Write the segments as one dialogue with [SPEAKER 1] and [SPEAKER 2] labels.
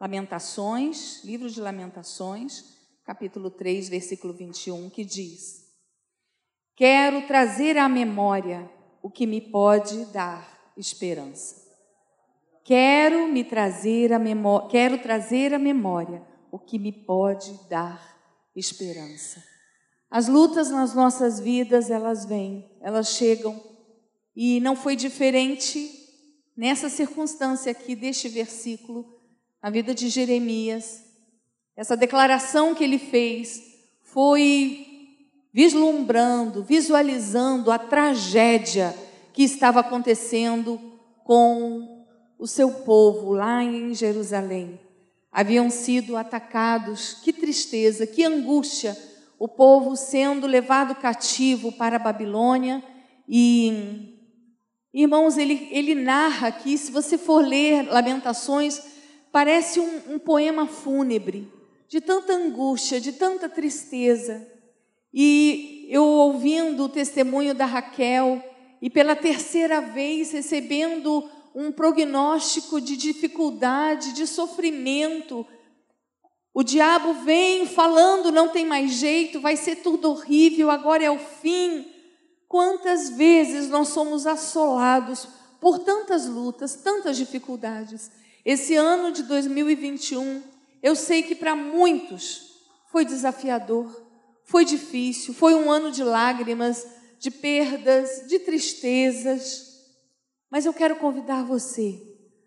[SPEAKER 1] Lamentações, livro de Lamentações, capítulo 3, versículo 21, que diz: Quero trazer à memória o que me pode dar esperança. Quero me trazer a memória, quero trazer à memória o que me pode dar esperança. As lutas nas nossas vidas, elas vêm, elas chegam, e não foi diferente nessa circunstância aqui deste versículo, na vida de Jeremias. Essa declaração que ele fez foi vislumbrando, visualizando a tragédia que estava acontecendo com o seu povo lá em Jerusalém. Haviam sido atacados, que tristeza, que angústia, o povo sendo levado cativo para a Babilônia. E, irmãos, ele, ele narra aqui, se você for ler Lamentações, parece um, um poema fúnebre, de tanta angústia, de tanta tristeza. E eu ouvindo o testemunho da Raquel, e pela terceira vez recebendo um prognóstico de dificuldade, de sofrimento, o diabo vem falando, não tem mais jeito, vai ser tudo horrível, agora é o fim. Quantas vezes nós somos assolados por tantas lutas, tantas dificuldades. Esse ano de 2021, eu sei que para muitos foi desafiador, foi difícil, foi um ano de lágrimas, de perdas, de tristezas. Mas eu quero convidar você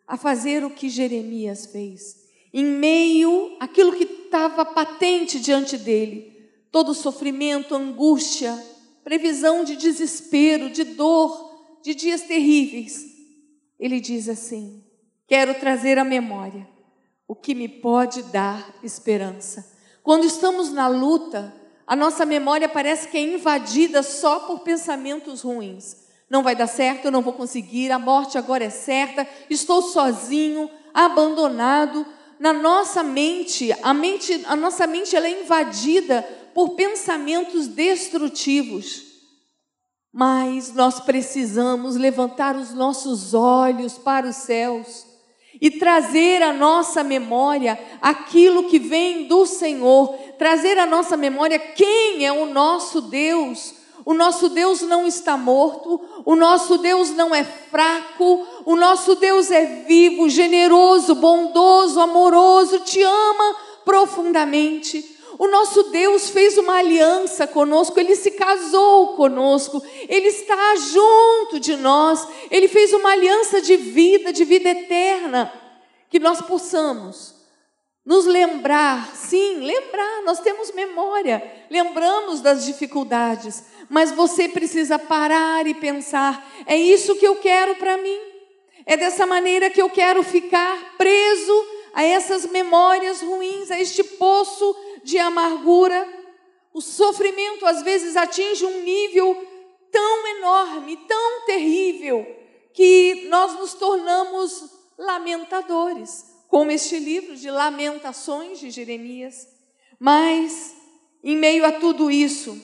[SPEAKER 1] a fazer o que Jeremias fez. Em meio àquilo que estava patente diante dele, todo sofrimento, angústia, previsão de desespero, de dor, de dias terríveis, ele diz assim: Quero trazer à memória o que me pode dar esperança. Quando estamos na luta, a nossa memória parece que é invadida só por pensamentos ruins. Não vai dar certo, eu não vou conseguir, a morte agora é certa, estou sozinho, abandonado. Na nossa mente, a mente, a nossa mente ela é invadida por pensamentos destrutivos. Mas nós precisamos levantar os nossos olhos para os céus e trazer à nossa memória aquilo que vem do Senhor, trazer à nossa memória quem é o nosso Deus. O nosso Deus não está morto, o nosso Deus não é fraco, o nosso Deus é vivo, generoso, bondoso, amoroso, te ama profundamente. O nosso Deus fez uma aliança conosco, ele se casou conosco, ele está junto de nós, ele fez uma aliança de vida, de vida eterna, que nós possamos nos lembrar, sim, lembrar, nós temos memória, lembramos das dificuldades, mas você precisa parar e pensar: é isso que eu quero para mim, é dessa maneira que eu quero ficar preso a essas memórias ruins, a este poço de amargura. O sofrimento às vezes atinge um nível tão enorme, tão terrível, que nós nos tornamos lamentadores, como este livro de Lamentações de Jeremias. Mas, em meio a tudo isso,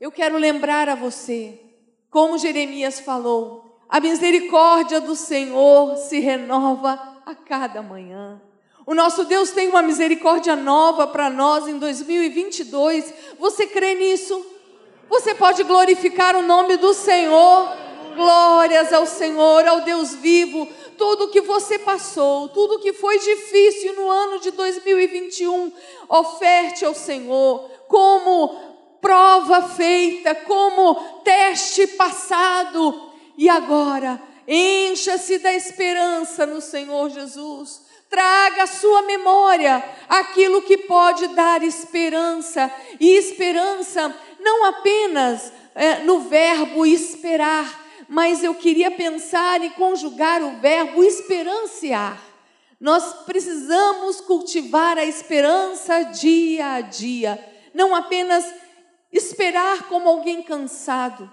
[SPEAKER 1] eu quero lembrar a você, como Jeremias falou, a misericórdia do Senhor se renova a cada manhã. O nosso Deus tem uma misericórdia nova para nós em 2022. Você crê nisso? Você pode glorificar o nome do Senhor. Glórias ao Senhor, ao Deus vivo. Tudo que você passou, tudo que foi difícil no ano de 2021, oferte ao Senhor como prova feita, como teste passado. E agora, encha-se da esperança no Senhor Jesus Traga à sua memória aquilo que pode dar esperança, e esperança não apenas é, no verbo esperar, mas eu queria pensar e conjugar o verbo esperanciar. Nós precisamos cultivar a esperança dia a dia, não apenas esperar como alguém cansado.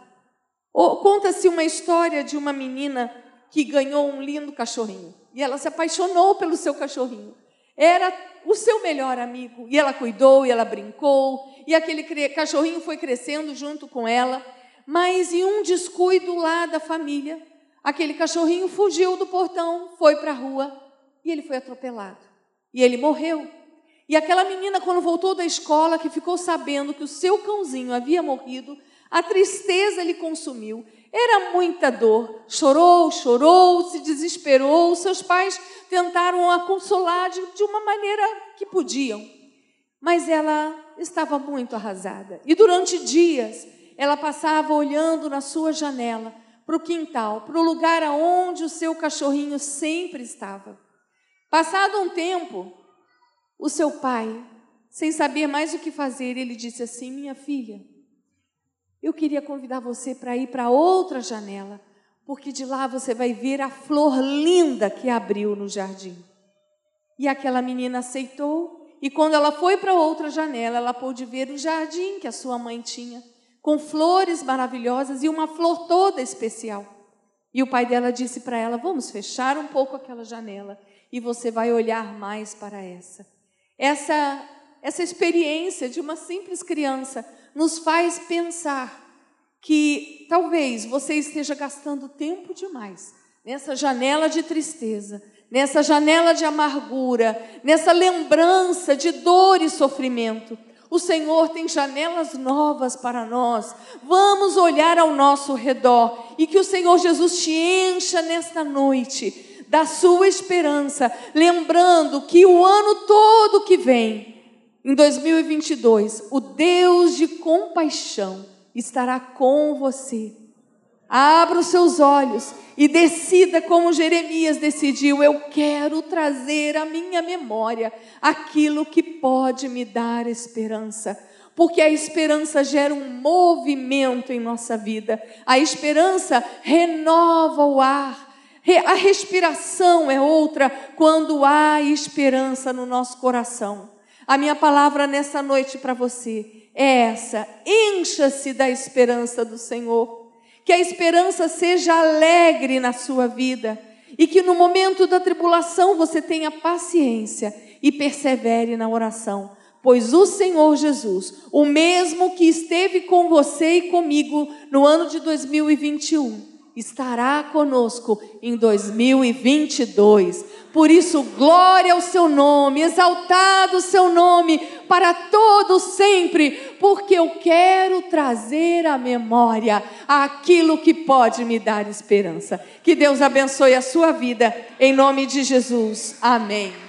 [SPEAKER 1] Conta-se uma história de uma menina que ganhou um lindo cachorrinho. E ela se apaixonou pelo seu cachorrinho. Era o seu melhor amigo. E ela cuidou, e ela brincou, e aquele cachorrinho foi crescendo junto com ela. Mas em um descuido lá da família, aquele cachorrinho fugiu do portão, foi para a rua e ele foi atropelado. E ele morreu. E aquela menina, quando voltou da escola, que ficou sabendo que o seu cãozinho havia morrido, a tristeza lhe consumiu. Era muita dor. Chorou, chorou, se desesperou. Seus pais tentaram a consolar de, de uma maneira que podiam. Mas ela estava muito arrasada. E durante dias, ela passava olhando na sua janela para o quintal, para o lugar aonde o seu cachorrinho sempre estava. Passado um tempo, o seu pai, sem saber mais o que fazer, ele disse assim: Minha filha, eu queria convidar você para ir para outra janela, porque de lá você vai ver a flor linda que abriu no jardim. E aquela menina aceitou, e quando ela foi para outra janela, ela pôde ver o jardim que a sua mãe tinha, com flores maravilhosas e uma flor toda especial. E o pai dela disse para ela: Vamos fechar um pouco aquela janela e você vai olhar mais para essa. Essa, essa experiência de uma simples criança nos faz pensar que talvez você esteja gastando tempo demais nessa janela de tristeza, nessa janela de amargura, nessa lembrança de dor e sofrimento. O Senhor tem janelas novas para nós. Vamos olhar ao nosso redor e que o Senhor Jesus te encha nesta noite da sua esperança, lembrando que o ano todo que vem, em 2022, o Deus de compaixão estará com você. Abra os seus olhos e decida como Jeremias decidiu: eu quero trazer à minha memória aquilo que pode me dar esperança. Porque a esperança gera um movimento em nossa vida, a esperança renova o ar, a respiração é outra quando há esperança no nosso coração. A minha palavra nessa noite para você é essa: encha-se da esperança do Senhor. Que a esperança seja alegre na sua vida e que no momento da tribulação você tenha paciência e persevere na oração, pois o Senhor Jesus, o mesmo que esteve com você e comigo no ano de 2021, estará conosco em 2022. Por isso, glória ao seu nome, exaltado o seu nome para todo sempre, porque eu quero trazer à memória aquilo que pode me dar esperança. Que Deus abençoe a sua vida, em nome de Jesus. Amém.